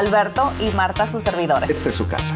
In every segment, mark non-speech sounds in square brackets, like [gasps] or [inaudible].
Alberto y Marta, sus servidores. Esta es su casa.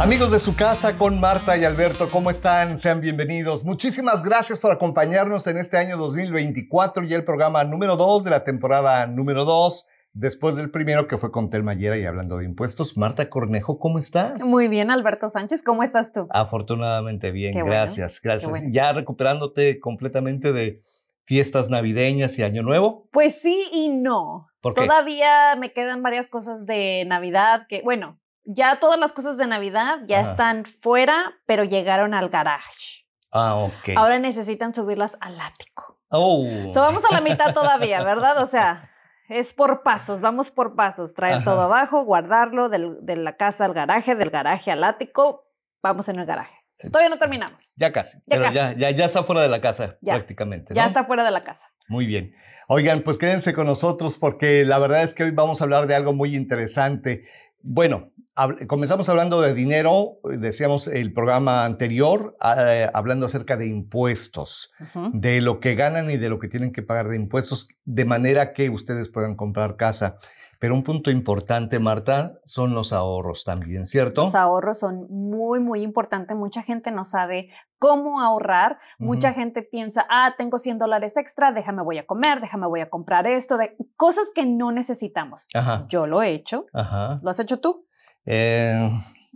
Amigos de su casa con Marta y Alberto, ¿cómo están? Sean bienvenidos. Muchísimas gracias por acompañarnos en este año 2024 y el programa número 2 de la temporada número 2, después del primero que fue con Telma Yera y hablando de impuestos. Marta Cornejo, ¿cómo estás? Muy bien, Alberto Sánchez, ¿cómo estás tú? Afortunadamente bien, Qué bueno, gracias, gracias. bueno. Ya recuperándote completamente de fiestas navideñas y Año Nuevo. Pues sí y no. ¿Por qué? Todavía me quedan varias cosas de Navidad que, bueno, ya todas las cosas de Navidad ya Ajá. están fuera, pero llegaron al garage. Ah, ok. Ahora necesitan subirlas al ático. Oh. So, vamos a la mitad todavía, ¿verdad? O sea, es por pasos, vamos por pasos. Traer Ajá. todo abajo, guardarlo del- de la casa al garaje, del garaje al ático. Vamos en el garaje. Todavía no terminamos. Ya casi. Ya pero casi. Ya, ya, ya está fuera de la casa Ya. prácticamente. Ya está fuera de la casa. Muy bien. Oigan, pues quédense con nosotros porque la verdad es que hoy vamos a hablar de algo muy interesante. Bueno, hab- comenzamos hablando de dinero, decíamos el programa anterior, eh, hablando acerca de impuestos, de lo que ganan y de lo que tienen que pagar de impuestos, de manera que ustedes puedan comprar casa. Pero un punto importante, Marta, son los ahorros también, ¿cierto? Los ahorros son muy, muy importantes. Mucha gente no sabe cómo ahorrar. Mucha gente piensa, ah, tengo 100 dólares extra, déjame voy a comer, déjame voy a comprar esto, de cosas que no necesitamos. Ajá, Yo lo he hecho. ajá. ¿Lo has hecho tú? Eh,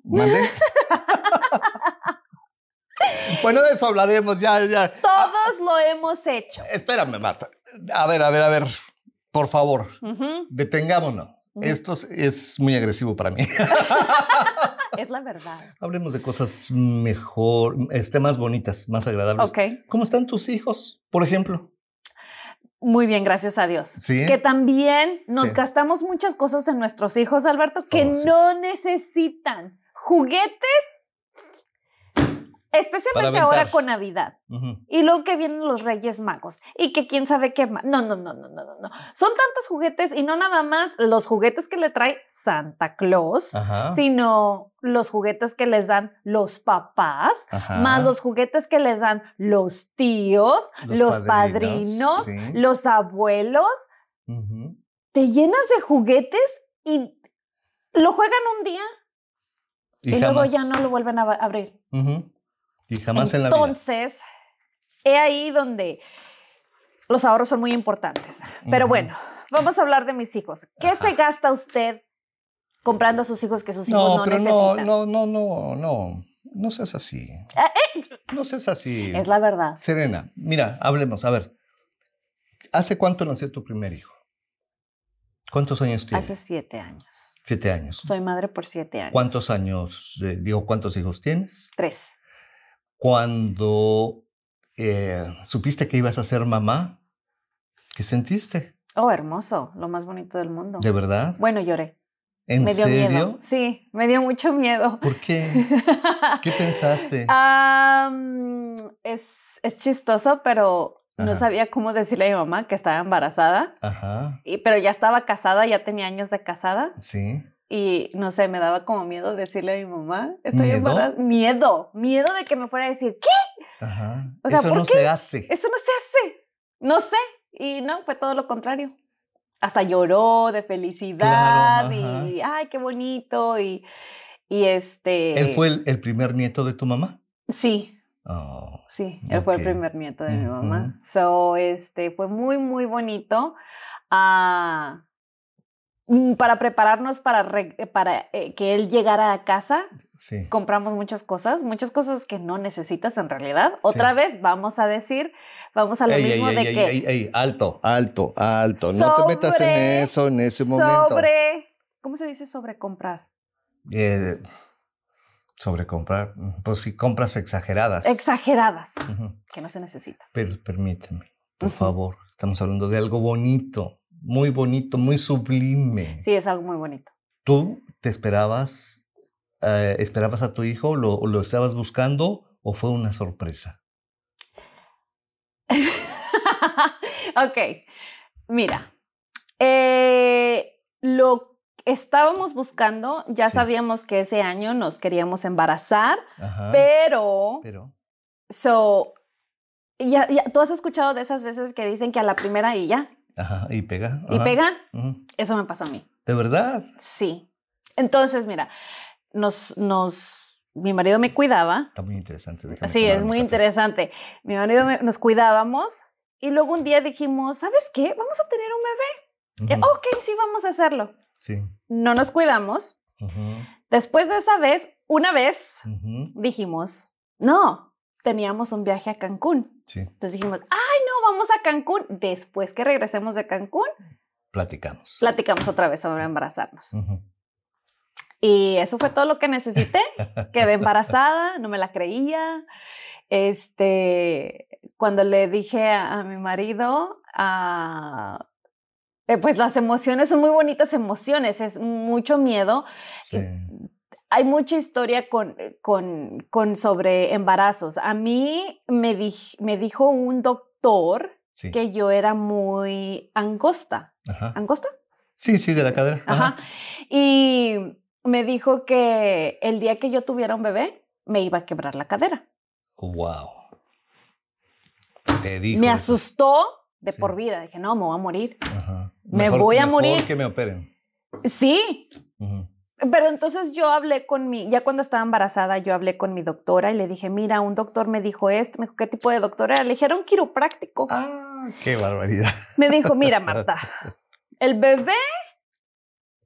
¿mande? [laughs] bueno, de eso hablaremos ya, ya. Todos lo hemos hecho. Espérame, Marta. A ver, a ver, a ver. Por favor, detengámonos. Esto es- muy agresivo para mí. Es la verdad. [laughs] Hablemos de cosas mejor, este, más bonitas, más agradables. Ok. ¿Cómo están tus hijos, por ejemplo? Muy bien, gracias a Dios. Sí. Que también nos Sí. gastamos muchas cosas en nuestros hijos, Alberto, que Oh, sí. no necesitan. Juguetes, especialmente ahora con Navidad. Y luego que vienen los Reyes Magos y que quién sabe qué más. No, no, no, no, no, no, no. Son tantos juguetes y no nada más los juguetes que le trae Santa Claus, Ajá. sino los juguetes que les dan los papás, Ajá. más los juguetes que les dan los tíos, los, Los padrinos, padrinos, sí. los abuelos. Te llenas de juguetes y lo juegan un día y, luego ya no lo vuelven a ab- abrir. Y jamás en la vida. Entonces, he ahí donde los ahorros son muy importantes. Pero bueno, vamos a hablar de mis hijos. ¿Qué Ajá. se gasta usted comprando a sus hijos que sus hijos No, no, pero no, necesitan? no, no, no, no. No seas así. Eh, No seas así. Es la verdad. Serena, mira, hablemos. A ver, ¿hace cuánto nació tu primer hijo? ¿Cuántos años tiene? Hace siete años. Siete años. Soy madre por siete años. ¿Cuántos años, eh, digo, cuántos hijos tienes? Tres. Cuando eh, supiste que ibas a ser mamá, ¿qué sentiste? Oh, hermoso. Lo más bonito del mundo. ¿De verdad? Bueno, lloré. ¿En me dio serio? miedo. Sí, me dio mucho miedo. ¿Por qué? [laughs] ¿Qué pensaste? Es, es chistoso, pero no sabía cómo decirle a mi mamá que estaba embarazada. Ajá, Y, pero ya estaba casada, ya tenía años de casada. sí. Y no sé, me daba como miedo decirle a mi mamá, estoy ¿Miedo? embarazada. Miedo, miedo de que me fuera a decir, ¿qué? Ajá. O sea, Eso ¿por no qué? se hace. Eso no se hace. No sé. Y no, fue todo lo contrario. Hasta lloró de felicidad Claro, y, ay, qué bonito. Y, y este... ¿Él fue el, el primer nieto de tu mamá? Sí, Oh, Sí, él fue el primer nieto de mi mamá. So, este, fue muy, muy bonito. Ah, para prepararnos para, re- para eh, que él llegara a casa, sí. compramos muchas cosas, muchas cosas que no necesitas en realidad. Otra vez, vamos a decir, vamos a lo Ey, mismo ey, de ey, que alto, alto, alto. no te metas en eso en ese momento. sobre, ¿cómo se dice sobre comprar? Eh, sobre comprar. Pues si compras exageradas. Exageradas, que no se necesita. Pero permíteme, por favor. Estamos hablando de algo bonito, muy bonito, muy sublime. Sí, es algo muy bonito. ¿Tú te esperabas, eh, esperabas a tu hijo, lo, lo estabas buscando o fue una sorpresa? [laughs] ok, mira, eh, lo estábamos buscando, ya Sí. sabíamos que ese año nos queríamos embarazar, Ajá. pero, Pero, so, ya, ya- tú has escuchado de esas veces que dicen que a la primera y ya, Ajá, y pega. y ujú. Eso me pasó a mí. ¿De verdad? Sí. Entonces, mira, nos, nos, mi marido me cuidaba. Está muy interesante. Sí, es muy interesante. Mi marido me- nos cuidábamos y luego un día dijimos, ¿sabes qué? Vamos a tener un bebé. Eh, ok, sí, vamos a hacerlo. Sí. No nos cuidamos. Después de esa vez, una vez, dijimos, no, teníamos un viaje a Cancún. Sí, Entonces dijimos, ay, no, vamos a Cancún. Después que regresemos de Cancún, platicamos. platicamos otra vez sobre embarazarnos. Y eso fue todo lo que necesité. [laughs] Quedé embarazada, no me la creía. Este, cuando le dije a, a mi marido, ah, eh, pues las emociones son muy bonitas emociones, es mucho miedo. Sí. Hay mucha historia con, con, con sobre embarazos. A mí me, me dijo un doctor Sí. que yo era muy angosta. Ajá. ¿Angosta? Sí, sí, de la cadera. Ajá. Y me dijo que el día que yo tuviera un bebé, me iba a quebrar la cadera. Wow. Te dijo. me eso. asustó de Sí. por vida. Dije, no, me voy a morir. Ajá. Me voy a mejor morir. que me operen. Sí, Ujú. Pero entonces yo hablé con mi, ya cuando estaba embarazada, yo hablé con mi doctora y le dije, mira, un doctor me dijo esto. Me dijo, ¿qué tipo de doctor era? Le dije, era un quiropráctico. Ah, qué barbaridad. Me dijo, mira, Marta, [laughs] el bebé,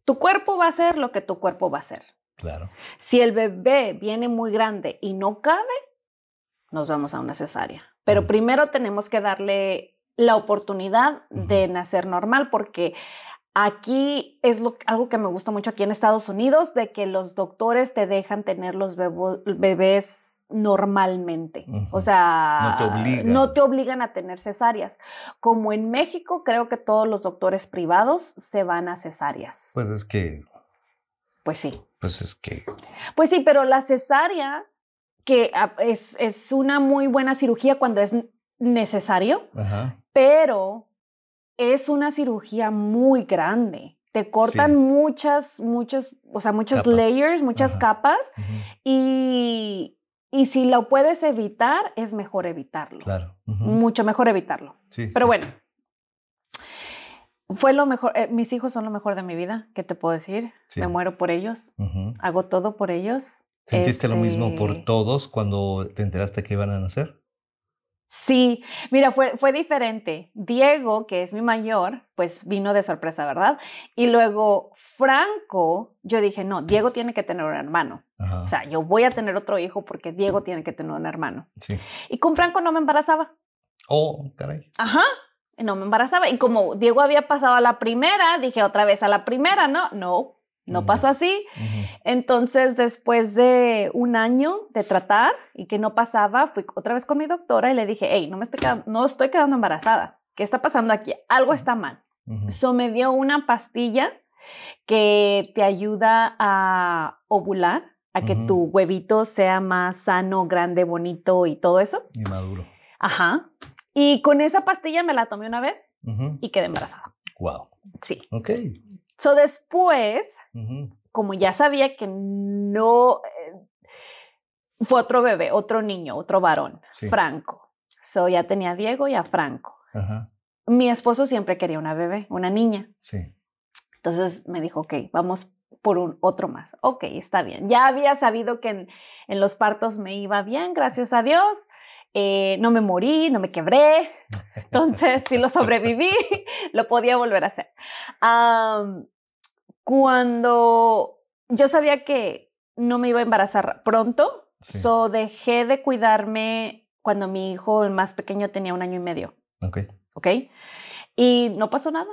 tu cuerpo va a ser lo que tu cuerpo va a ser. Claro. Si el bebé viene muy grande y no cabe, nos vamos a una cesárea. Pero primero tenemos que darle la oportunidad de nacer normal porque aquí es lo, algo que me gusta mucho aquí en Estados Unidos, de que los doctores te dejan tener los bebo- bebés normalmente. O sea, No te obligan. no te obligan a tener cesáreas. Como en México, creo que todos los doctores privados se van a cesáreas. Pues es que, pues sí. pues es que. Pues sí, pero la cesárea, que es, es una muy buena cirugía cuando es necesario, Ajá. pero es una cirugía muy grande. Te cortan Sí. muchas, muchas, o sea, muchas Capas. layers, muchas Ajá. capas, y, y si lo puedes evitar, es mejor evitarlo. Claro. Mucho mejor evitarlo. Sí. Pero sí. bueno, fue lo mejor. eh, mis hijos son lo mejor de mi vida. ¿Qué te puedo decir? Sí. Me muero por ellos. Hago todo por ellos. ¿Sentiste lo mismo por Este, todos cuando te enteraste que iban a nacer? Sí, mira, fue, fue diferente. Diego, que es mi mayor, pues vino de sorpresa, ¿verdad? Y luego Franco, yo dije, no, Diego tiene que tener un hermano. Ajá. O sea, yo voy a tener otro hijo porque Diego tiene que tener un hermano. sí. Y con Franco no me embarazaba. Oh, caray. Ajá. No me embarazaba. Y como Diego había pasado a la primera, dije otra vez a la primera, ¿no? No, no pasó así. Entonces, después de un año de tratar y que no pasaba, fui otra vez con mi doctora y le dije, hey, no me estoy quedando, no estoy quedando embarazada. ¿Qué está pasando aquí? Algo está mal. So me dio una pastilla que te ayuda a ovular, a que tu huevito sea más sano, grande, bonito y todo eso. Y maduro. Ajá. Y con esa pastilla me la tomé una vez y quedé embarazada. Wow. Sí. Ok. So después como ya sabía que no eh, fue otro bebé, otro niño, otro varón, Sí. Franco. So ya tenía a Diego y a Franco. Ajá. Mi esposo siempre quería una bebé, una niña. Sí. Entonces me dijo, ok, vamos por un otro más. Ok, está bien. Ya había sabido que en, en los partos me iba bien, gracias a Dios. Eh, no me morí, no me quebré. [laughs] Entonces, si lo sobreviví, [laughs] lo podía volver a hacer. Cuando yo sabía que no me iba a embarazar pronto, Sí. so dejé de cuidarme cuando mi hijo, el más pequeño, tenía un año y medio. Ok. ¿ok? Y no pasó nada.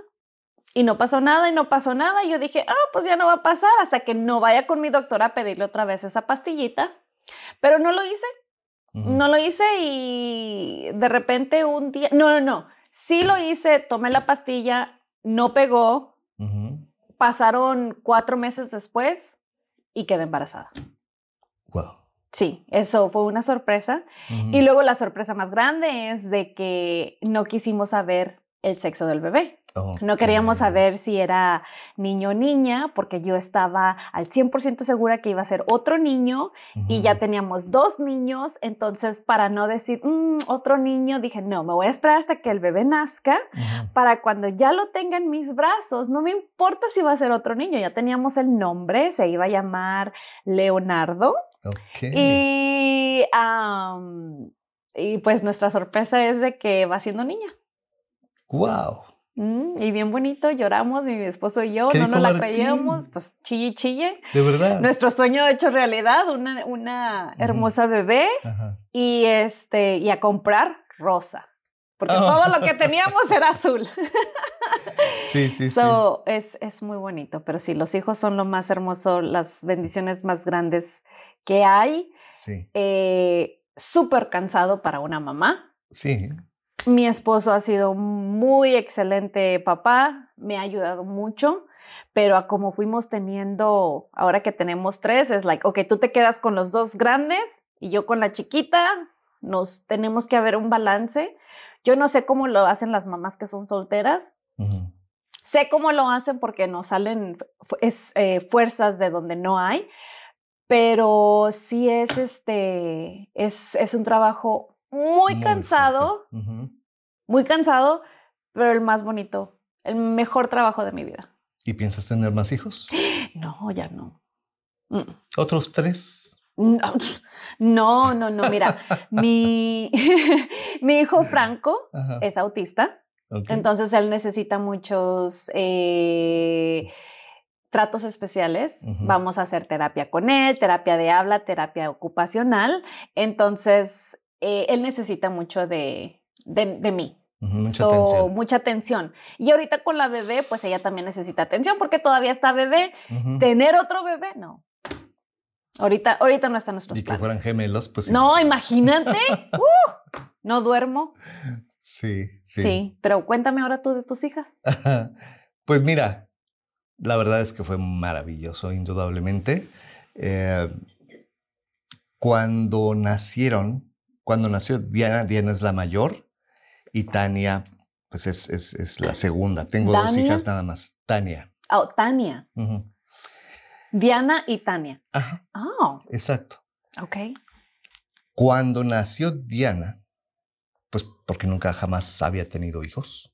Y no pasó nada y no pasó nada. Y yo dije, ah, pues ya no va a pasar hasta que no vaya con mi doctora a pedirle otra vez esa pastillita. Pero no lo hice, No lo hice y de repente un día, no, no, no, sí lo hice, tomé la pastilla, no pegó, pasaron cuatro meses después y quedé embarazada. Wow. Sí, eso fue una sorpresa. Y luego la sorpresa más grande es de que no quisimos saber el sexo del bebé. No queríamos saber si era niño o niña, porque yo estaba al 100% segura que iba a ser otro niño y ya teníamos dos niños. Entonces, para no decir mm, otro niño, dije, no, me voy a esperar hasta que el bebé nazca para cuando ya lo tenga en mis brazos. No me importa si va a ser otro niño. Ya teníamos el nombre, se iba a llamar Leonardo. Y, y pues nuestra sorpresa es de que va siendo niña. ¡Wow! Mm, y bien bonito, lloramos, mi esposo y yo, no nos la creíamos, pues chille, chille. De verdad. Nuestro sueño hecho realidad, una, una hermosa bebé y este, y a comprar rosa. Porque oh. todo lo que teníamos era azul. [laughs] sí, sí, sí. Es, es muy bonito, pero sí, los hijos son lo más hermoso, las bendiciones más grandes que hay. Sí. Eh, Súper cansado para una mamá. Sí. Mi esposo ha sido muy excelente papá, me ha ayudado mucho, pero a como fuimos teniendo, ahora que tenemos tres, es like, ok, tú te quedas con los dos grandes y yo con la chiquita, nos tenemos que haber un balance. Yo no sé cómo lo hacen las mamás que son solteras. Sé cómo lo hacen porque nos salen es, eh, fuerzas de donde no hay, pero sí es este, es, es un trabajo muy, cansado, muy cansado, pero el más bonito, el mejor trabajo de mi vida. ¿Y piensas tener más hijos? [gasps] No, ya no. ¿Otros tres? [laughs] No, no, no, mira, [laughs] mi, [laughs] mi hijo Franco es autista, entonces él necesita muchos eh, tratos especiales. Vamos a hacer terapia con él, terapia de habla, terapia ocupacional. Entonces, eh, él necesita mucho de, de, mí. mucha, atención. mucha atención. Y ahorita con la bebé, pues ella también necesita atención porque todavía está bebé. Tener otro bebé, no. Ahorita, ahorita no está en nuestros Y que fueran gemelos, pues sí. No, imagínate. [laughs] uh, no duermo. Sí, sí. Sí, pero cuéntame ahora tú de tus hijas. pues mira, la verdad es que fue maravilloso, indudablemente. Eh, cuando nacieron, cuando nació Diana, Diana es la mayor y Tania, pues es, es, la segunda. Tengo dos hijas nada más. Tania. Oh, Tania. Diana y Tania. Ajá. Oh. Exacto. Ok. Cuando nació Diana, pues porque nunca jamás había tenido hijos,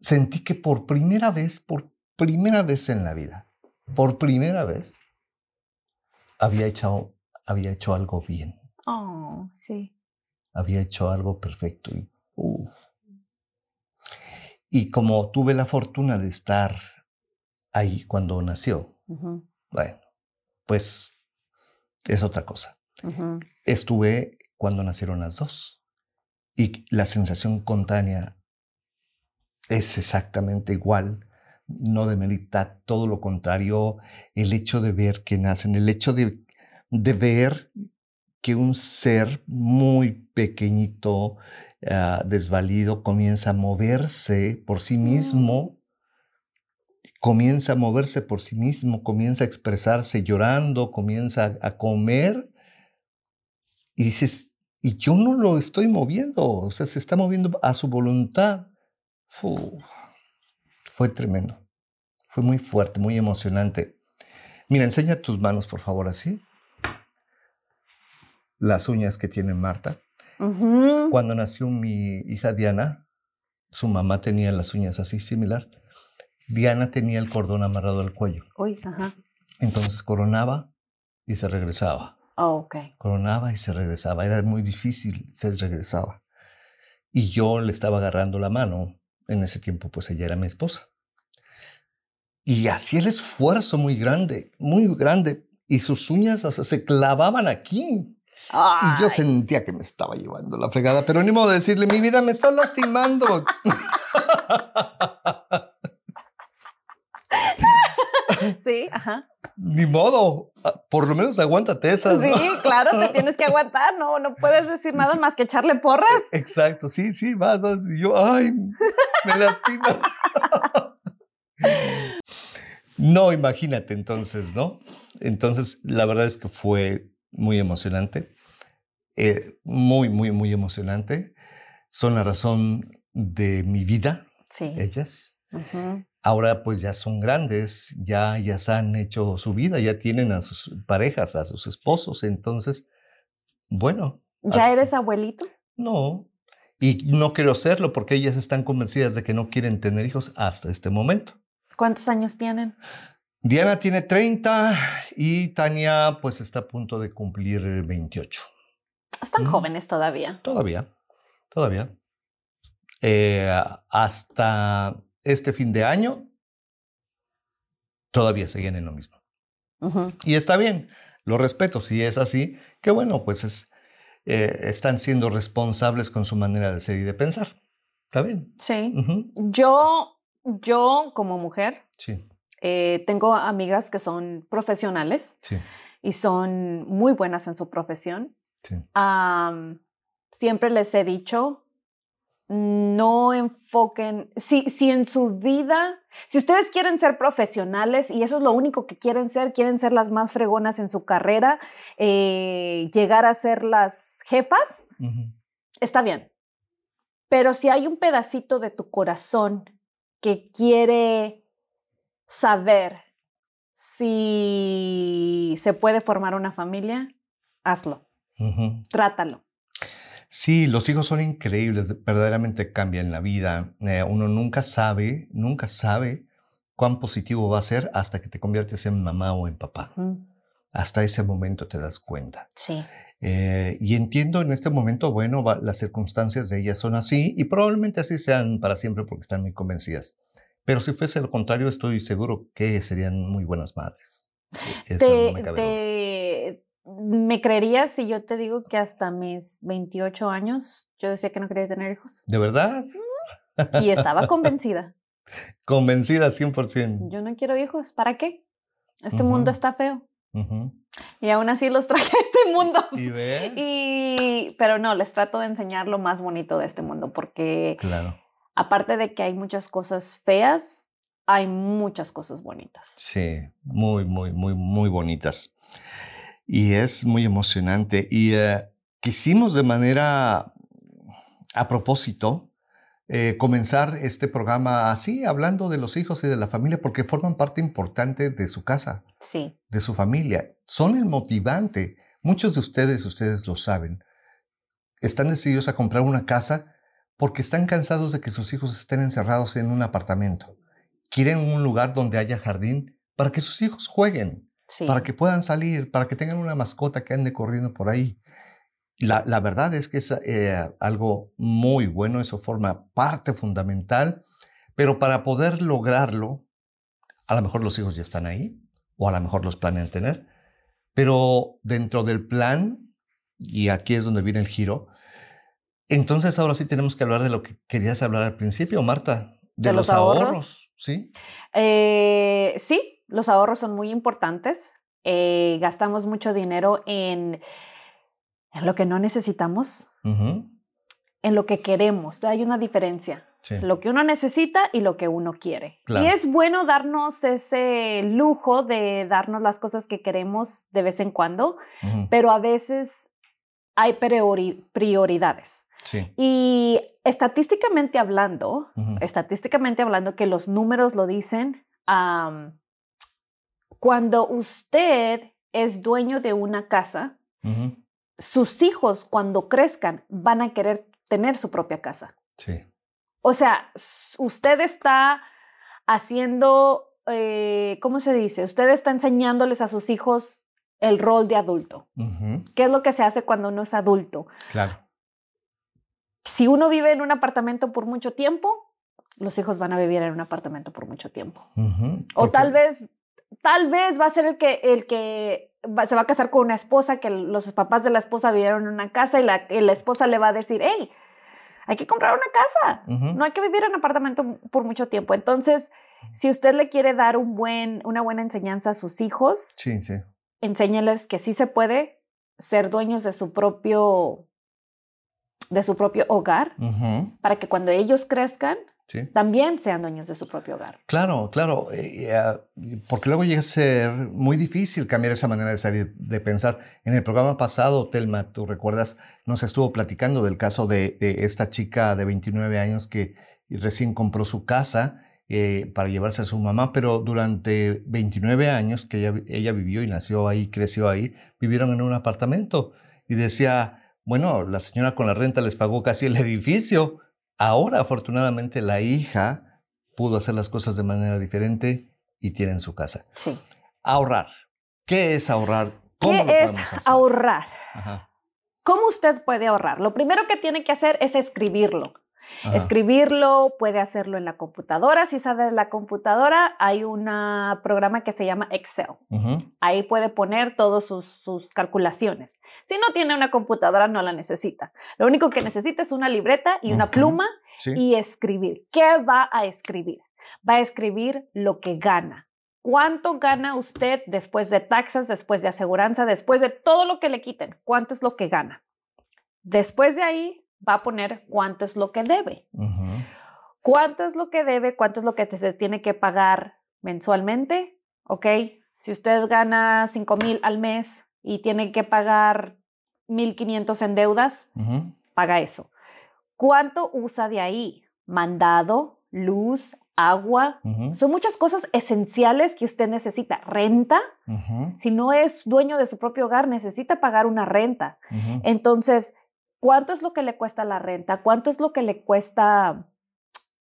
sentí que por primera vez, por primera vez en la vida, por primera vez, había echado había hecho algo bien. Oh, sí. Había hecho algo perfecto. Y, y como tuve la fortuna de estar ahí cuando nació, bueno, pues es otra cosa. Estuve cuando nacieron las dos. Y la sensación con Tania es exactamente igual. No demerita, todo lo contrario, el hecho de ver que nacen, el hecho de de ver que un ser muy pequeñito, ah, desvalido, comienza a moverse por sí mismo, comienza a moverse por sí mismo, comienza a expresarse llorando, comienza a comer, y dices, y yo no lo estoy moviendo, o sea, se está moviendo a su voluntad. fue tremendo, fue muy fuerte, muy emocionante. Mira, enseña tus manos, por favor, así las uñas que tiene Marta. Cuando nació mi hija Diana, su mamá tenía las uñas así similar. Diana tenía el cordón amarrado al cuello. Uy, ajá. Entonces coronaba y se regresaba. Oh, ok. Coronaba y se regresaba. Era muy difícil, se regresaba. Y yo le estaba agarrando la mano. En ese tiempo, pues ella era mi esposa. Y hacía el esfuerzo muy grande, muy grande. Y sus uñas se clavaban aquí. Y yo sentía que me estaba llevando la fregada, pero ni modo de decirle, mi vida me está lastimando. [laughs] Sí, ajá. Ni modo, ah, por lo menos aguántate esa. Sí, claro, te tienes que aguantar, no, no puedes decir nada más que echarle porras. Exacto, sí, sí, vas, vas. Y yo, ay, me lastima. [laughs] No, imagínate entonces, ¿no? Entonces, la verdad es que fue muy emocionante. Eh, muy, muy, muy emocionante. Son la razón de mi vida, Sí. ellas. Ahora pues ya son grandes, ya, ya se han hecho su vida, ya tienen a sus parejas, a sus esposos. Entonces, bueno, ¿Ya eres abuelito? no. Y no quiero serlo porque ellas están convencidas de que no quieren tener hijos hasta este momento. ¿Cuántos años tienen? Diana tiene 30 y Tania pues está a punto de cumplir 28. Están Mm. jóvenes todavía. Todavía, todavía. Eh, hasta este fin de año, todavía siguen en lo mismo. Y está bien, lo respeto. Si es así, que bueno, pues es, eh, están siendo responsables con su manera de ser y de pensar. Está bien. Sí. Yo, yo como mujer, Sí, eh, tengo amigas que son profesionales sí, y son muy buenas en su profesión. sí. Siempre les he dicho, no enfoquen, si, si en su vida, si ustedes quieren ser profesionales y eso es lo único que quieren ser, quieren ser las más fregonas en su carrera, eh, llegar a ser las jefas, está bien. Pero si hay un pedacito de tu corazón que quiere saber si se puede formar una familia, hazlo, trátalo. Sí, los hijos son increíbles, verdaderamente cambian la vida. Eh, uno nunca sabe, nunca sabe cuán positivo va a ser hasta que te conviertes en mamá o en papá. Hasta ese momento te das cuenta. Sí. Eh, y entiendo en este momento, bueno, va- las circunstancias de ellas son así y probablemente así sean para siempre porque están muy convencidas. Pero si fuese lo contrario, estoy seguro que serían muy buenas madres. Eso Te, no me cabe duda. te- ¿Me creerías si yo te digo que hasta mis 28 años yo decía que no quería tener hijos? ¿De verdad? Y estaba convencida. [laughs] Convencida 100%. Yo no quiero hijos. ¿Para qué? Este mundo está feo. Y aún así los traje a este mundo. [laughs] ¿Y? Y, pero no, les trato de enseñar lo más bonito de este mundo, porque Claro. Aparte de que hay muchas cosas feas, hay muchas cosas bonitas. Sí, muy, muy, muy, muy bonitas. Y es muy emocionante. Y eh, quisimos de manera a propósito eh, comenzar este programa así, hablando de los hijos y de la familia, porque forman parte importante de su casa, Sí, de su familia. Son el motivante. Muchos de ustedes, ustedes lo saben, están decididos a comprar una casa porque están cansados de que sus hijos estén encerrados en un apartamento. Quieren un lugar donde haya jardín para que sus hijos jueguen, sí. para que puedan salir, para que tengan una mascota que ande corriendo por ahí. La, la verdad es que es eh, algo muy bueno, eso forma parte fundamental, pero para poder lograrlo, a lo mejor los hijos ya están ahí, o a lo mejor los planean tener, pero dentro del plan, y aquí es donde viene el giro, entonces ahora sí tenemos que hablar de lo que querías hablar al principio, Marta, de, ¿De los ahorros? ¿sí? Eh, sí, los ahorros son muy importantes. Eh, gastamos mucho dinero en, en lo que no necesitamos, en lo que queremos. Hay una diferencia. sí. Lo que uno necesita y lo que uno quiere. Claro. Y es bueno darnos ese lujo de darnos las cosas que queremos de vez en cuando, pero a veces hay priori- prioridades. sí. Y estadísticamente hablando, ujú, estadísticamente hablando, que los números lo dicen, cuando usted es dueño de una casa, sus hijos cuando crezcan van a querer tener su propia casa. sí. O sea, usted está haciendo, eh, ¿cómo se dice? Usted está enseñándoles a sus hijos el rol de adulto. ¿Qué es lo que se hace cuando uno es adulto? Claro. Si uno vive en un apartamento por mucho tiempo, los hijos van a vivir en un apartamento por mucho tiempo. O tal vez, tal vez va a ser el que, el que va- se va a casar con una esposa, que los papás de la esposa vivieron en una casa y la, y la esposa le va a decir, hey, hay que comprar una casa. No hay que vivir en apartamento por mucho tiempo. Entonces, si usted le quiere dar un buen, una buena enseñanza a sus hijos, Sí, sí. Enséñeles que sí se puede ser dueños de su propio, de su propio hogar, para que cuando ellos crezcan también sean dueños de su propio hogar. Claro, claro, eh, ah, porque luego llega a ser muy difícil cambiar esa manera de salir, de pensar. En el programa pasado, Telma, tú recuerdas, nos estuvo platicando del caso de, esta chica de 29 años que recién compró su casa eh, para llevarse a su mamá, pero durante 29 años que ella, ella vivió y nació ahí, creció ahí, vivieron en un apartamento y decía, bueno, la señora con la renta les pagó casi el edificio Ahora, afortunadamente, la hija pudo hacer las cosas de manera diferente y tiene su casa. Sí. Ahorrar. ¿Qué es ahorrar? ¿Qué es ahorrar? ¿Cómo usted puede ahorrar? Lo primero que tiene que hacer es escribirlo. Escribirlo, puede hacerlo en la computadora. Si sabe de la computadora, hay un programa que se llama Excel. Ahí puede poner todas sus, calculaciones. Si no tiene una computadora, no la necesita. Lo único que necesita es una libreta y una pluma y escribir. ¿Qué va a escribir? Va a escribir lo que gana. ¿Cuánto gana usted después de taxas, después de aseguranza, después de todo lo que le quiten? ¿Cuánto es lo que gana? Después de ahí, va a poner cuánto es lo que debe. ¿Cuánto es lo que debe? ¿Cuánto es lo que se tiene que pagar mensualmente? ¿Ok? Si usted gana 5 mil al mes y tiene que pagar 1.500 en deudas, paga eso. ¿Cuánto usa de ahí? Mandado, luz, agua. Son muchas cosas esenciales que usted necesita. Renta. Si no es dueño de su propio hogar, necesita pagar una renta. Entonces, ¿Cuánto es lo que le cuesta la renta? ¿Cuánto es lo que le cuesta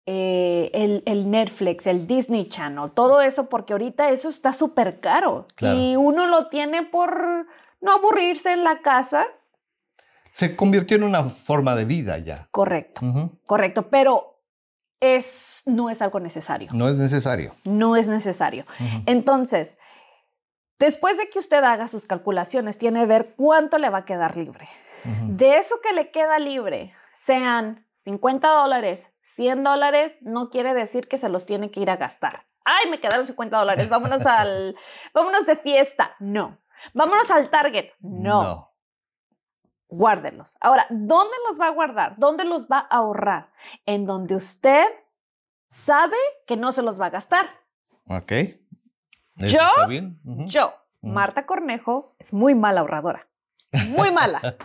eh, el, Netflix, el Disney Channel? Todo eso, porque ahorita eso está súper caro. Y uno lo tiene por no aburrirse en la casa. Se convirtió en una forma de vida ya. Correcto, correcto, pero es, no es algo necesario. No es necesario. No es necesario. Entonces, después de que usted haga sus calculaciones, tiene que ver cuánto le va a quedar libre. De eso que le queda libre, sean 50 dólares, 100 dólares, no quiere decir que se los tiene que ir a gastar. Ay, me quedaron 50 dólares, vámonos [laughs] al, vámonos de fiesta. No. Vámonos al Target. No. no. Guárdenlos. Ahora, ¿dónde los va a guardar? ¿Dónde los va a ahorrar? En donde usted sabe que no se los va a gastar. Ok. yo, yo, Marta Cornejo, es muy mala ahorradora muy mala.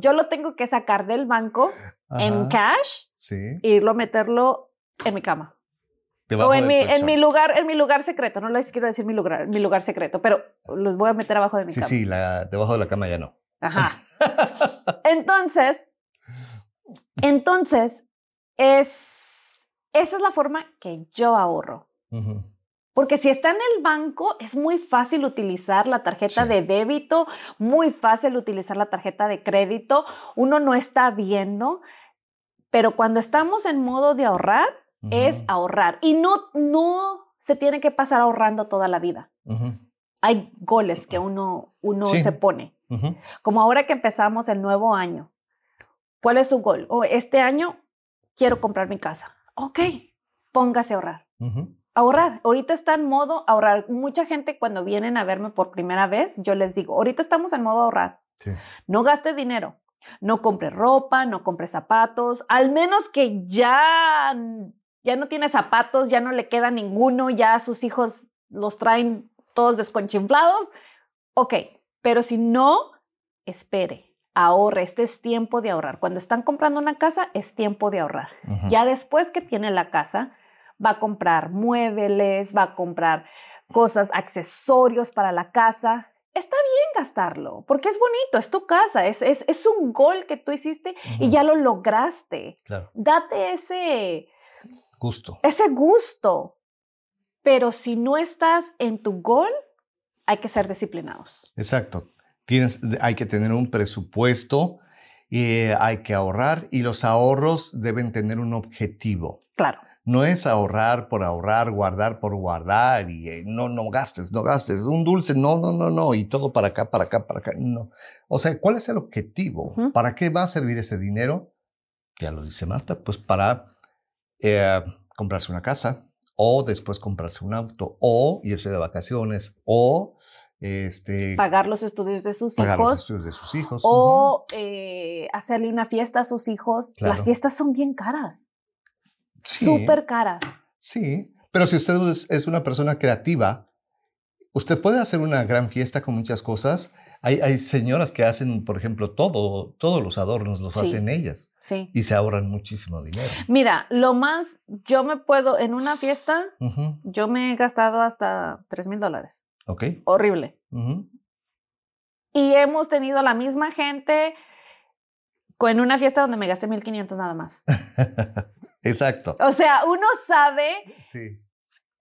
Yo lo tengo que sacar del banco en cash e irlo a meterlo en mi cama. o en mi, en mi lugar, en mi lugar secreto. No les quiero decir mi lugar, mi lugar secreto, pero los voy a meter abajo de mi cama. Sí, sí, debajo de la cama ya no. Ajá. [laughs] Entonces, entonces, es, esa es la forma que yo ahorro. Porque si está en el banco, es muy fácil utilizar la tarjeta de débito, muy fácil utilizar la tarjeta de crédito. Uno no está viendo, pero cuando estamos en modo de ahorrar, es ahorrar. Y no, no se tiene que pasar ahorrando toda la vida. Hay goles que uno, uno se pone. Como ahora que empezamos el nuevo año. ¿Cuál es su gol? Oh, este año quiero comprar mi casa. Ok, póngase a ahorrar ahorrar. Ahorita está en modo ahorrar. Mucha gente cuando vienen a verme por primera vez, yo les digo, ahorita estamos en modo ahorrar. No gaste dinero. No compre ropa, no compre zapatos, al menos que ya, ya no tiene zapatos, ya no le queda ninguno, ya sus hijos los traen todos desconchinflados. Ok, pero si no, espere, ahorre. Este es tiempo de ahorrar. Cuando están comprando una casa, es tiempo de ahorrar. Ya después que tiene la casa, va a comprar muebles, va a comprar cosas, accesorios para la casa. Está bien gastarlo, porque es bonito, es tu casa, es, es, un gol que tú hiciste y ya lo lograste. Date ese gusto. Ese gusto. Pero si no estás en tu gol, hay que ser disciplinados. Exacto. Tienes, hay que tener un presupuesto, y hay que ahorrar y los ahorros deben tener un objetivo. Claro. No es ahorrar por ahorrar, guardar por guardar y eh, no, no gastes, no gastes. Un dulce, no, no, no, no. Y todo para acá, para acá, para acá. No. O sea, ¿cuál es el objetivo? ¿Para qué va a servir ese dinero? Ya lo dice Marta, pues para eh, comprarse una casa o después comprarse un auto o irse de vacaciones o este, pagar los estudios de sus pagar hijos. Los estudios de sus hijos. O eh, hacerle una fiesta a sus hijos. Las fiestas son bien caras. Sí. súper caras. Sí, pero si usted es, una persona creativa, usted puede hacer una gran fiesta con muchas cosas. Hay, hay señoras que hacen, por ejemplo, todo, todos los adornos los Sí. hacen ellas Sí. y se ahorran muchísimo dinero. Mira, lo más, yo me puedo, en una fiesta, yo me he gastado hasta 3 mil dólares. Ok. Horrible. Y hemos tenido la misma gente con- en una fiesta donde me gasté 1500 nada más. [laughs] Exacto. O sea, uno sabe Sí.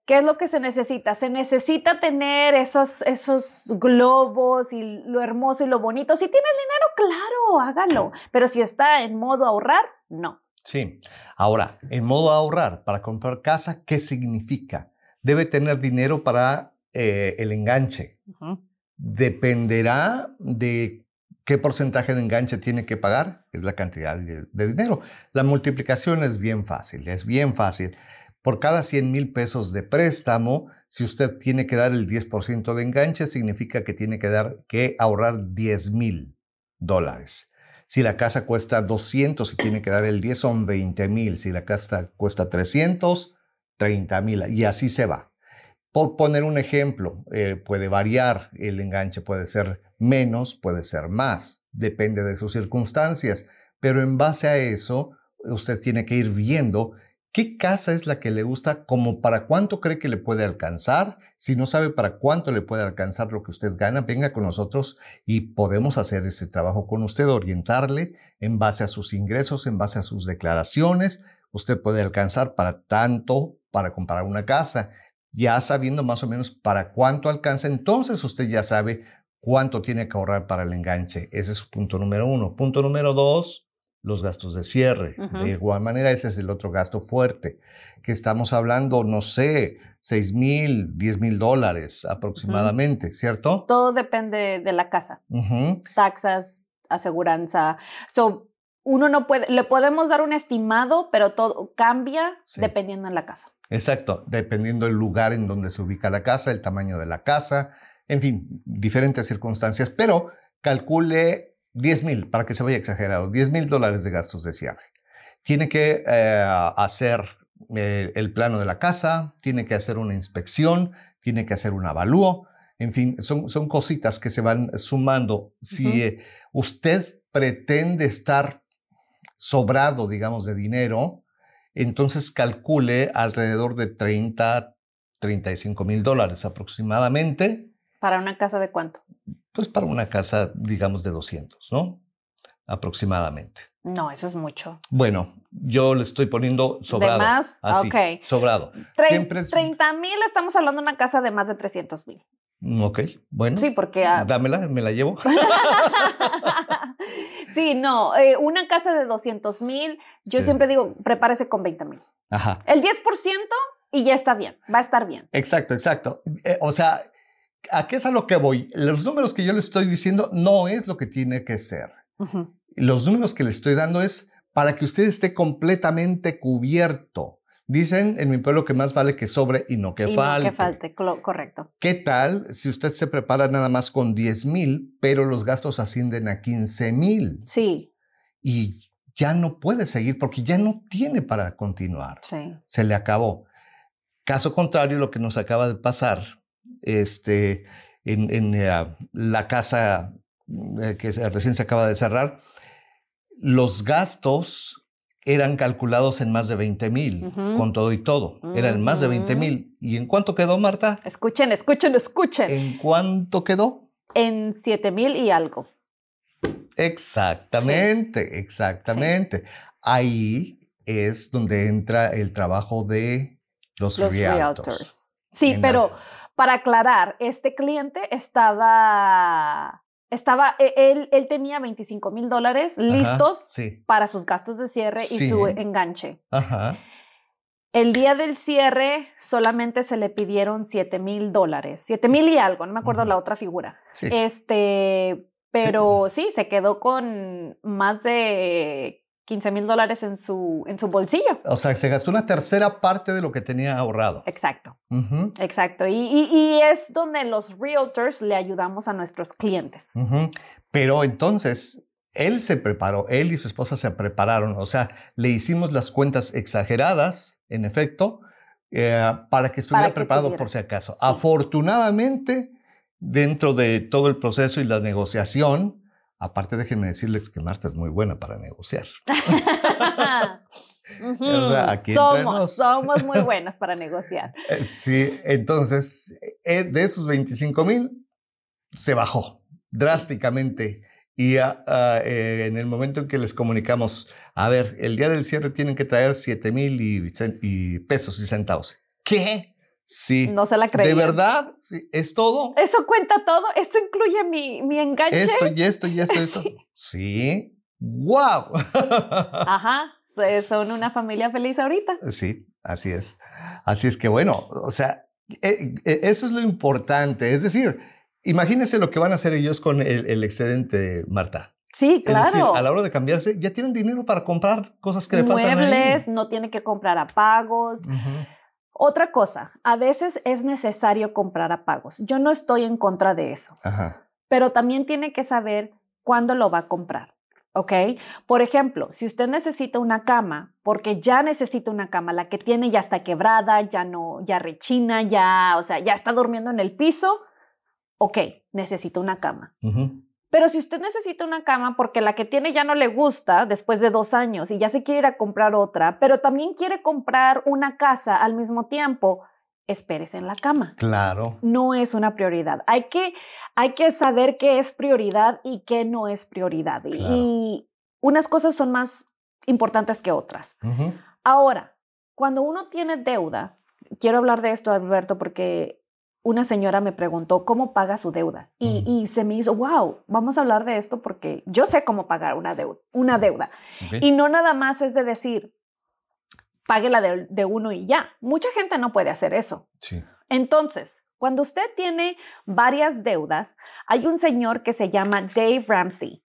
qué es lo que se necesita. Se necesita tener esos, esos globos y lo hermoso y lo bonito. Si tiene dinero, claro, hágalo. Pero si está en modo ahorrar, no. Sí. Ahora, en modo ahorrar para comprar casa, ¿qué significa? Debe tener dinero para eh, el enganche. Dependerá de qué porcentaje de enganche tiene que pagar, es la cantidad de, dinero. La multiplicación es bien fácil, es bien fácil. Por cada 100 mil pesos de préstamo, si usted tiene que dar el 10% de enganche, significa que tiene que, dar, que ahorrar 10 mil dólares. Si la casa cuesta 200 y tiene que dar el 10, son 20 mil. Si la casa cuesta 300, 30 mil. Y así se va. Por poner un ejemplo, eh, puede variar el enganche, puede ser menos, puede ser más, depende de sus circunstancias, pero en base a eso, usted tiene que ir viendo qué casa es la que le gusta, como para cuánto cree que le puede alcanzar. Si no sabe para cuánto le puede alcanzar lo que usted gana, venga con nosotros y podemos hacer ese trabajo con usted, orientarle en base a sus ingresos, en base a sus declaraciones. Usted puede alcanzar para tanto para comprar una casa ya sabiendo más o menos para cuánto alcanza, entonces usted ya sabe cuánto tiene que ahorrar para el enganche. Ese es punto número uno. Punto número dos, los gastos de cierre. Ujú. De igual manera, ese es el otro gasto fuerte, que estamos hablando, no sé, 6 mil, 10 mil dólares aproximadamente, ¿cierto? Todo depende de la casa. Ujú. Taxas, aseguranza. So, uno no puede, le podemos dar un estimado, pero todo cambia Sí. dependiendo en la casa. Exacto, dependiendo del lugar en donde se ubica la casa, el tamaño de la casa, en fin, diferentes circunstancias, pero calcule 10 mil, para que se vaya exagerado, 10 mil dólares de gastos de cierre. Tiene que eh, hacer eh, el plano de la casa, tiene que hacer una inspección, tiene que hacer un avalúo, en fin, son, son cositas que se van sumando. Si eh, usted pretende estar sobrado, digamos, de dinero, entonces calcule alrededor de 30, 35 mil dólares aproximadamente, ¿Para una casa de cuánto? pues para una casa, digamos, de 200, ¿no? Aproximadamente. No, eso es mucho. Bueno, yo le estoy poniendo sobrado. ¿De más? Así, ok. sobrado. Tre- Siempre es- 30 mil, estamos hablando de una casa de más de 300 mil. Ok, bueno. Sí, porque... ah, Dámela, me la llevo. [laughs] sí, no, eh, una casa de 200 mil, yo Sí. siempre digo, prepárese con 20 mil. Ajá. El 10% y ya está bien, va a estar bien. Exacto, exacto. Eh, o sea, ¿a qué es a lo que voy? Los números que yo le estoy diciendo no es lo que tiene que ser. Los números que le estoy dando es para que usted esté completamente cubierto. Dicen en mi pueblo que más vale que sobre y no que y falte. no que falte, correcto. ¿Qué tal si usted se prepara nada más con 10 mil, pero los gastos ascienden a 15 mil Sí, y ya no puede seguir porque ya no tiene para continuar? sí. Se le acabó. Caso contrario, lo que nos acaba de pasar este, en, en, eh, la casa eh, que recién se acaba de cerrar, los gastos eran calculados en más de 20 mil, con todo y todo. Eran más de 20 mil. ¿Y en cuánto quedó, Marta? Escuchen, escuchen, escuchen. ¿En cuánto quedó? En 7 mil y algo. Exactamente, exactamente. Ahí es donde entra el trabajo de los, Los realtors. realtors. Sí, En pero la- para aclarar, este cliente estaba, estaba, e- él, él tenía 25 mil dólares Ajá, listos Sí. para sus gastos de cierre y su enganche. Ajá. El día del cierre solamente se le pidieron 7 mil dólares, 7 mil y algo, no me acuerdo la otra figura. Sí. Este, pero sí. se quedó con más de 15 mil dólares en su, en su bolsillo. O sea, se gastó una tercera parte de lo que tenía ahorrado. Exacto, exacto. Y, y- y es donde los realtors le ayudamos a nuestros clientes. Pero entonces, él se preparó, él y su esposa se prepararon, o sea, le hicimos las cuentas exageradas, en efecto, eh, para que estuviera preparado por si acaso. Afortunadamente, dentro de todo el proceso y la negociación, aparte déjenme decirles que Marta es muy buena para negociar. [laughs] [laughs] somos, somos muy [laughs] buenas para negociar. Eh, sí, entonces, eh, de esos 25 mil, se bajó drásticamente. Y ah, ah, eh, en el momento en que les comunicamos, a ver, el día del cierre tienen que traer 7 mil y, pesos y centavos. ¿Qué? Sí. No se la creí. ¿De verdad? Sí. ¿Es todo? ¿Eso cuenta todo? ¿Esto incluye mi, mi enganche? Esto y esto y esto y esto. Sí. ¡Wow! [laughs] Ajá, son una familia feliz ahorita. Sí, así es. Así es que bueno, o sea, eh, eh, eso es lo importante. Es decir, imagínense lo que van a hacer ellos con el, excedente, Marta. Sí, claro. Es decir, a la hora de cambiarse, ya tienen dinero para comprar cosas que le faltan. Muebles, no tienen que comprar a pagos. Otra cosa, a veces es necesario comprar a pagos. Yo no estoy en contra de eso. Ajá. Pero también tiene que saber cuándo lo va a comprar. ¿ok? Por ejemplo, si usted necesita una cama, porque ya necesita una cama, la que tiene ya está quebrada, ya no, ya rechina, ya, o sea, ya está durmiendo en el piso, ok, necesita una cama. Pero si usted necesita una cama porque la que tiene ya no le gusta después de dos años y ya se quiere ir a comprar otra, pero también quiere comprar una casa al mismo tiempo, espérese en la cama. Claro. No es una prioridad. Hay que, hay que saber qué es prioridad y qué no es prioridad. Y unas cosas son más importantes que otras. Ahora, cuando uno tiene deuda, quiero hablar de esto, Alberto, porque una señora me preguntó cómo paga su deuda y, se me hizo, wow, vamos a hablar de esto porque yo sé cómo pagar una deuda. Una deuda. Y no nada más es de decir, pague la de, uno y ya. Mucha gente no puede hacer eso. Sí. Entonces, cuando usted tiene varias deudas, hay un señor que se llama Dave Ramsey.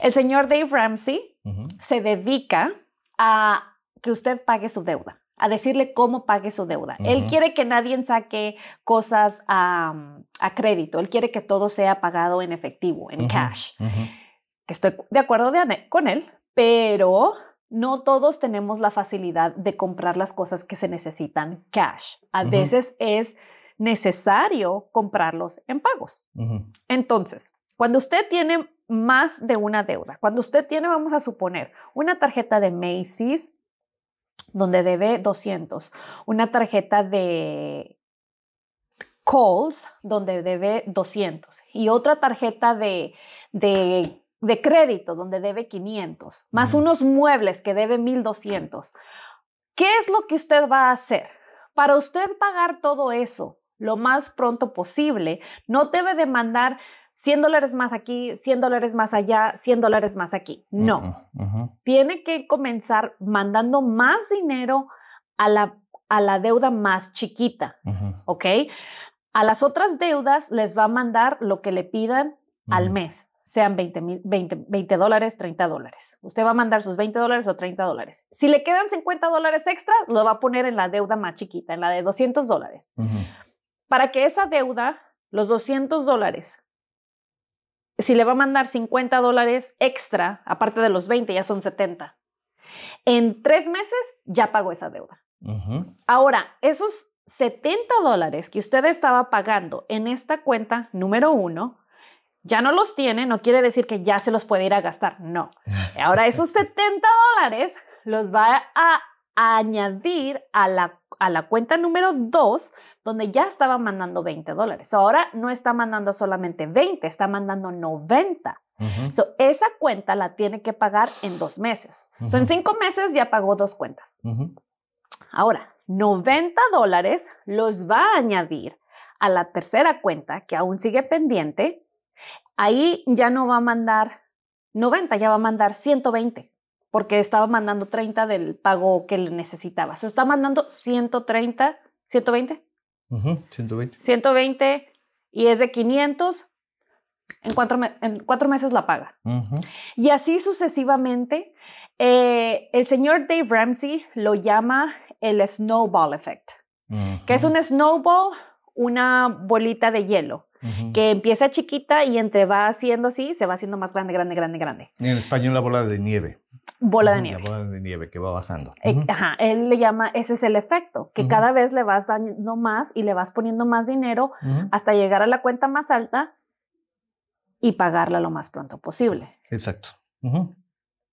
El señor Dave Ramsey se dedica a que usted pague su deuda, a decirle cómo pague su deuda. Él quiere que nadie saque cosas a, crédito, él quiere que todo sea pagado en efectivo, en cash. Que estoy de acuerdo con él, pero no todos tenemos la facilidad de comprar las cosas que se necesitan cash. A veces es necesario comprarlos en pagos. Entonces, cuando usted tiene más de una deuda, cuando usted tiene, vamos a suponer, una tarjeta de Macy's donde debe 200, una tarjeta de Kohl's donde debe 200 y otra tarjeta de, de de crédito donde debe 500, más unos muebles que debe 1200. ¿Qué es lo que usted va a hacer? Para usted pagar todo eso lo más pronto posible, no debe demandar 100 dólares más aquí, 100 dólares más allá, 100 dólares más aquí. No. Tiene que comenzar mandando más dinero a la, a la deuda más chiquita. ¿Ok? A las otras deudas les va a mandar lo que le pidan al mes sean 20, 20, dólares, 30 dólares. Usted va a mandar sus 20 dólares o 30 dólares. Si le quedan 50 dólares extra, lo va a poner en la deuda más chiquita, en la de 200 dólares. Para que esa deuda, los 200 dólares, si le va a mandar 50 dólares extra, aparte de los 20, ya son 70. En tres meses ya pagó esa deuda. Ahora, esos 70 dólares que usted estaba pagando en esta cuenta número uno, ya no los tiene, no quiere decir que ya se los puede ir a gastar, no. [laughs] Ahora esos 70 dólares los va a, añadir a la, a la cuenta número 2, donde ya estaba mandando 20 dólares. Ahora no está mandando solamente 20, está mandando 90. esa cuenta la tiene que pagar en dos meses. en cinco meses ya pagó dos cuentas. Ahora, 90 dólares los va a añadir a la tercera cuenta que aún sigue pendiente Ahí ya no va a mandar 90, ya va a mandar 120, porque estaba mandando 30 del pago que le necesitaba. Se está mandando 130, 120. 120. 120 y es de 500. En cuatro, en cuatro meses la paga. Y así sucesivamente. Eh, el señor Dave Ramsey lo llama el snowball effect, que es un snowball, una bolita de hielo Que empieza chiquita y entre va haciendo así, se va haciendo más grande, grande, grande, grande. En español la bola de nieve. Bola de nieve. La bola de nieve que va bajando. Eh. Ajá, él le llama, ese es el efecto, que cada vez le vas dando más y le vas poniendo más dinero hasta llegar a la cuenta más alta y pagarla lo más pronto posible. Exacto.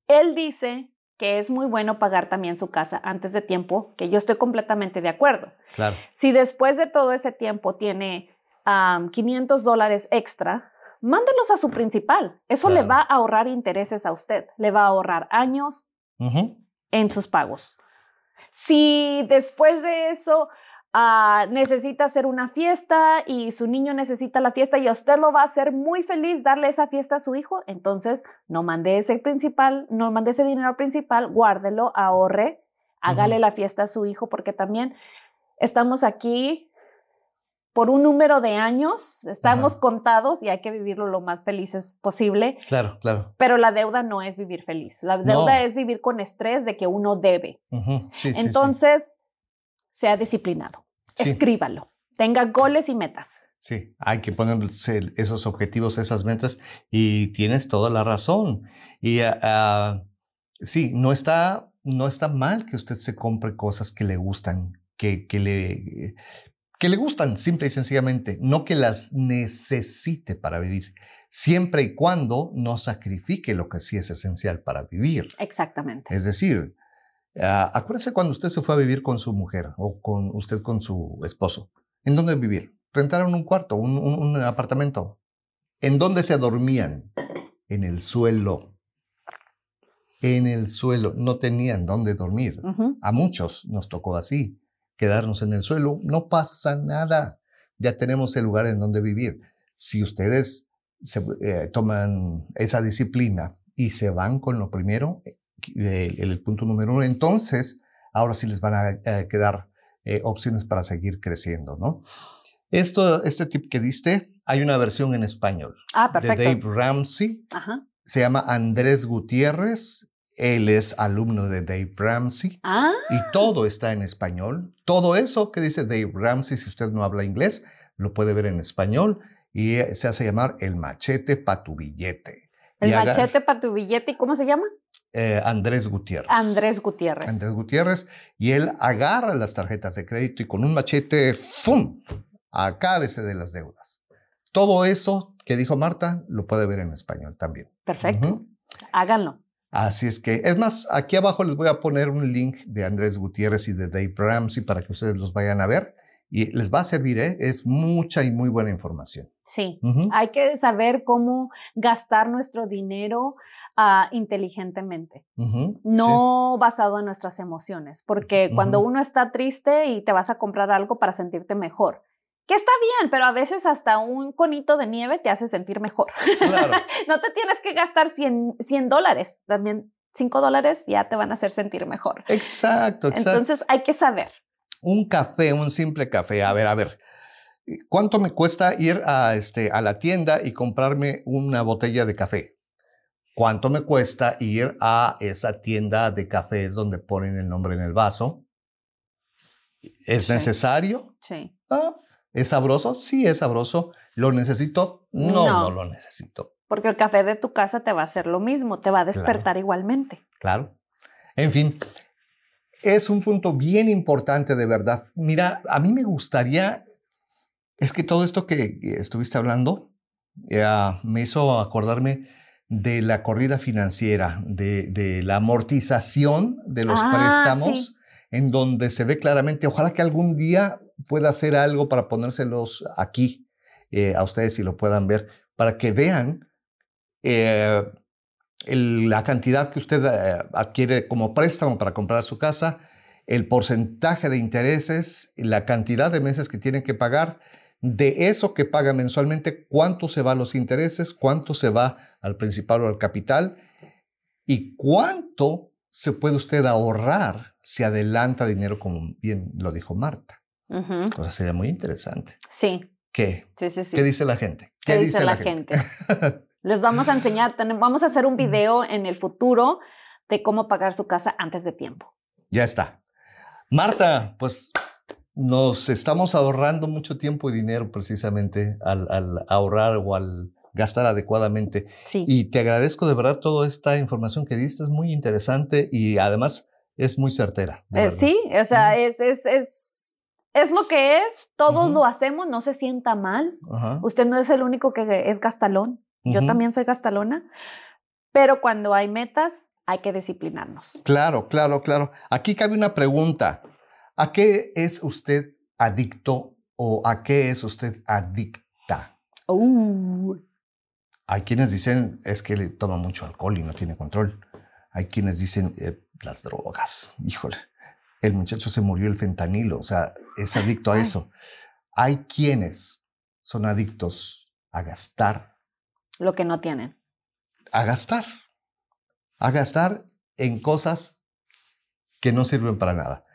Él dice que es muy bueno pagar también su casa antes de tiempo, que yo estoy completamente de acuerdo. Claro. Si después de todo ese tiempo tiene am, 500 dólares extra, mándelos a su principal. Eso le va a ahorrar intereses a usted, le va a ahorrar años en sus pagos. Si después de eso ah, necesita hacer una fiesta y su niño necesita la fiesta y a usted lo va a hacer muy feliz darle esa fiesta a su hijo, entonces no mande ese principal, no mande ese dinero al principal, guárdelo, ahorre, hágale la fiesta a su hijo porque también estamos aquí por un número de años, estamos Ajá. contados y hay que vivirlo lo más felices posible. Claro, claro. Pero la deuda no es vivir feliz. La deuda No. es vivir con estrés de que uno debe. Ujú. Sí, sí, sí. Entonces, sea disciplinado. Escríbalo. Tenga goles y metas. Sí, hay que ponerse esos objetivos, esas metas, y tienes toda la razón. Y ah, sí, no está, no está mal que usted se compre cosas que le gustan, que, que, le, que le gustan, simple y sencillamente, no que las necesite para vivir, siempre y cuando no sacrifique lo que sí es esencial para vivir. Exactamente. Es decir, ah, acuérdese cuando usted se fue a vivir con su mujer o con usted con su esposo. ¿En dónde vivir? Rentaron un cuarto, un, un- un apartamento. ¿En dónde se dormían? En el suelo. En el suelo. No tenían dónde dormir. A muchos nos tocó así, quedarnos en el suelo. No pasa nada. Ya tenemos el lugar en donde vivir. Si ustedes se, eh, toman esa disciplina y se van con lo primero, eh, el, el punto número uno, entonces ahora sí les van a eh, quedar eh, opciones para seguir creciendo, ¿no? Esto, este tip que diste, hay una versión en español Ah, de perfecto. Dave Ramsey Ajá. se llama Andrés Gutiérrez. Él es alumno de Dave Ramsey Ah, y todo está en español. Todo eso que dice Dave Ramsey, si usted no habla inglés, lo puede ver en español y eh, se hace llamar el machete para tu billete. el Y machete para tu billete. ¿Y cómo se llama? eh, Andrés Gutiérrez. Andrés Gutiérrez. Andrés Gutiérrez. Y él agarra las tarjetas de crédito y con un machete, ¡fum! Acábese de las deudas. Todo eso que dijo Marta lo puede ver en español también. Perfecto. Háganlo. Así es que, es más, aquí abajo les voy a poner un link de Andrés Gutiérrez y de Dave Ramsey para que ustedes los vayan a ver y les va a servir, ¿eh? Es mucha y muy buena información. Sí. Hay que saber cómo gastar nuestro dinero ah, inteligentemente. No basado en nuestras emociones, porque cuando uno está triste y te vas a comprar algo para sentirte mejor, que está bien, pero a veces hasta un conito de nieve te hace sentir mejor. claro. [laughs] no te tienes que gastar 100, 100 dólares, también 5 dólares ya te van a hacer sentir mejor. Exacto, exacto. Entonces hay que saber. un café, un simple café. A ver, a ver. ¿Cuánto me cuesta ir a, este, a la tienda y comprarme una botella de café? ¿Cuánto me cuesta ir a esa tienda de cafés donde ponen el nombre en el vaso? ¿Es Sí. necesario? Sí. Ah, ¿Es sabroso? Sí, es sabroso. ¿Lo necesito? No, No. no, lo necesito. Porque el café de tu casa te va a hacer lo mismo, te va a despertar igualmente. Claro. En fin, es un punto bien importante de verdad. Mira, a mí me gustaría, es que todo esto que estuviste hablando ya me hizo acordarme de la corrida financiera, de, de la amortización de los Ah, préstamos, sí. en donde se ve claramente, ojalá que algún día pueda hacer algo para ponérselos aquí eh, a ustedes y lo puedan ver, para que vean eh, la cantidad que usted eh, adquiere como préstamo para comprar su casa, el porcentaje de intereses, la cantidad de meses que tienen que pagar, de eso que paga mensualmente, cuánto se va a los intereses, cuánto se va al principal o al capital y cuánto se puede usted ahorrar si adelanta dinero, como bien lo dijo Marta. O sea, sería muy interesante. Sí, ¿Qué? sí, sí, sí. ¿Qué dice la gente? ¿Qué dice la gente? [laughs] Les vamos a enseñar, vamos a hacer un video en el futuro de cómo pagar su casa antes de tiempo. Ya está. Marta, pues nos estamos ahorrando mucho tiempo y dinero precisamente al, al ahorrar o al gastar adecuadamente. Sí. Y te agradezco de verdad toda esta información que diste, es muy interesante y además es muy certera. Eh, sí, o sea, es, es, es, es lo que es, todos lo hacemos, no se sienta mal. Usted no es el único que es gastalón, yo también soy gastalona, pero cuando hay metas hay que disciplinarnos. Claro, claro, claro. Aquí cabe una pregunta. ¿A qué es usted adicto o a qué es usted adicta? Uh, Hay quienes dicen es que le toma mucho alcohol y no tiene control. Hay quienes dicen eh, las drogas. Híjole, el muchacho se murió el fentanilo, o sea, es adicto a eso. Hay quienes son adictos a gastar, lo que no tienen. a gastar, a gastar en cosas que no sirven para nada.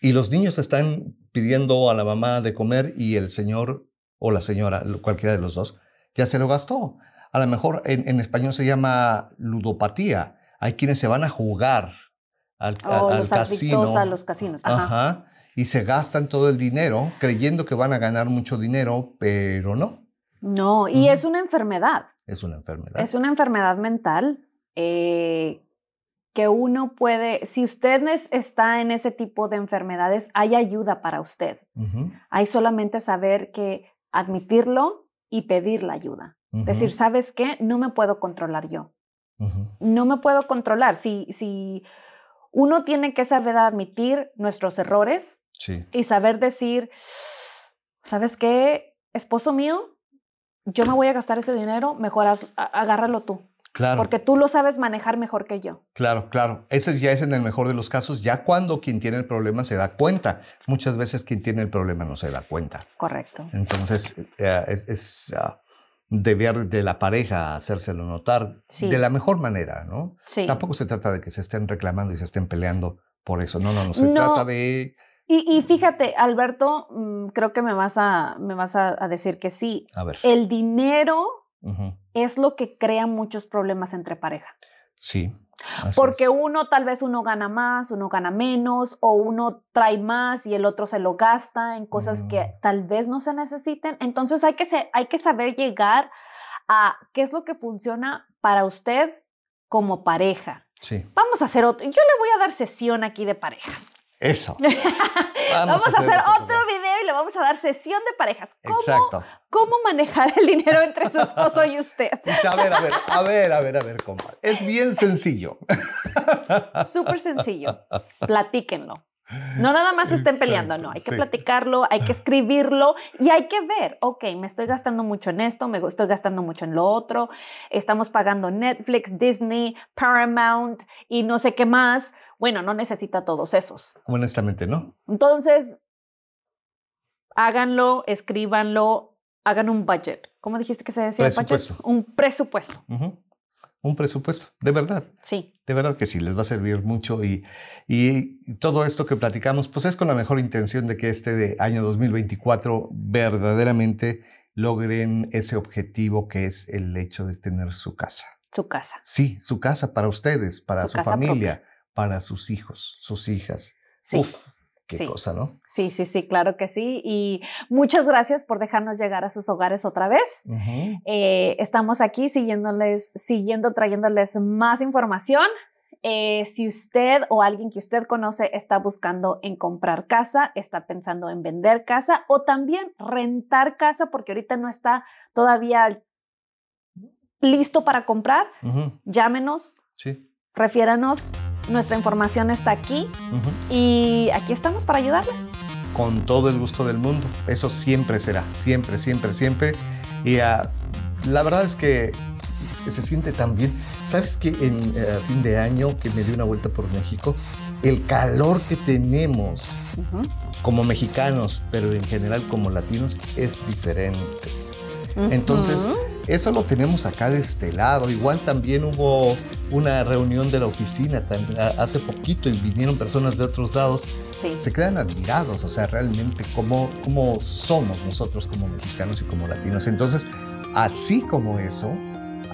Y los niños están pidiendo a la mamá de comer y el señor o la señora, cualquiera de los dos, ya se lo gastó. A lo mejor en, en español se llama ludopatía. Hay quienes se van a jugar al, a- O al los casino. a los casinos. Ajá. Ajá. Y se gastan todo el dinero creyendo que van a ganar mucho dinero, pero no. No, y es una enfermedad. Es una enfermedad. Es una enfermedad mental eh, que uno puede, si usted es- está en ese tipo de enfermedades, hay ayuda para usted. Hay solamente saber que admitirlo y pedir la ayuda. Decir, ¿sabes qué? No me puedo controlar yo. No me puedo controlar. Si, si uno tiene que saber admitir nuestros errores Sí. y saber decir, ¿sabes qué? Esposo mío, yo me voy a gastar ese dinero, mejor haz- agárralo tú. Claro. Porque tú lo sabes manejar mejor que yo. Claro, claro. Ese ya es en el mejor de los casos, ya cuando quien tiene el problema se da cuenta. Muchas veces quien tiene el problema no se da cuenta. Correcto. Entonces, eh, es, es, ah, deber de la pareja hacérselo notar Sí. de la mejor manera, ¿no? Sí. Tampoco se trata de que se estén reclamando y se estén peleando por eso. No, no, no. Se No. trata de... Y, y fíjate, Alberto, mm, creo que me vas a, me vas a, a decir que sí. A ver. El dinero es lo que crea muchos problemas entre pareja. Sí. Así Porque es. uno tal vez uno gana más, uno gana menos, o uno trae más y el otro se lo gasta en cosas que Mm. tal vez no se necesiten. Entonces hay que, se- hay que saber llegar a qué es lo que funciona para usted como pareja. Sí. Vamos a hacer otro. Yo le voy a dar sesión aquí de parejas. Eso. [laughs] Vamos, a hacer otro video y le vamos a dar sesión de parejas. ¿Cómo, Exacto. ¿Cómo manejar el dinero entre su esposo y usted? [laughs] A ver, a ver, a ver, a ver, a ver, compa. Es bien sencillo. [laughs] Súper sencillo. Platíquenlo. No nada más estén Exacto, peleando, no. Hay que sí. platicarlo, hay que escribirlo y hay que ver, ok, me estoy gastando mucho en esto, me estoy gastando mucho en lo otro, estamos pagando Netflix, Disney, Paramount y no sé qué más. Bueno, no necesita todos esos. Honestamente, ¿no? Entonces, háganlo, escríbanlo, hagan un budget. ¿Cómo dijiste que se decía? budget? Presupuesto. Un presupuesto. Ujú. Un presupuesto, de verdad. Sí, De verdad que sí, les va a servir mucho y, y todo esto que platicamos, pues es con la mejor intención de que este de año 2024 verdaderamente logren ese objetivo que es el hecho de tener su casa. su casa. Sí, su casa para ustedes, para Su su, familia, para sus hijos, sus hijas. Sí. Uf, qué Sí. cosa, ¿no? Sí, sí, sí, claro que sí. Y muchas gracias por dejarnos llegar a sus hogares otra vez. Eh, estamos aquí siguiéndoles, siguiendo, trayéndoles más información. Eh, si usted o alguien que usted conoce está buscando en comprar casa, está pensando en vender casa o también rentar casa porque ahorita no está todavía listo para comprar, llámenos, Sí. refiéranos. Nuestra información está aquí y aquí estamos para ayudarles. con todo el gusto del mundo. Eso siempre será, siempre, siempre, siempre. Y ah, la verdad es que se siente tan bien. ¿Sabes que en eh, fin de año que me di una vuelta por México, el calor que tenemos como mexicanos, pero en general como latinos, es diferente. Entonces. Eso lo tenemos acá de este lado. Igual también hubo una reunión de la oficina hace poquito y vinieron personas de otros lados sí. se quedan admirados, o sea, realmente cómo, cómo somos nosotros como mexicanos y como latinos. Entonces, así como eso,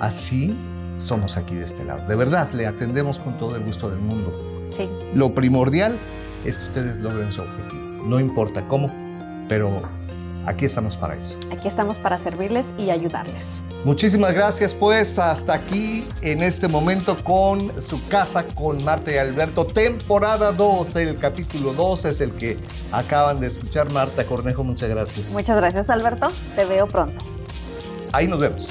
así somos aquí de este lado. De verdad, le atendemos con todo el gusto del mundo. sí. Lo primordial es que ustedes logren su objetivo. no importa cómo, pero aquí estamos para eso. Aquí estamos para servirles y ayudarles. Muchísimas gracias, pues hasta aquí en este momento con su casa con Marta y Alberto, temporada 2, el capítulo 2 es el que acaban de escuchar. Marta Cornejo, muchas gracias. Muchas gracias, Alberto. Te veo pronto. Ahí nos vemos.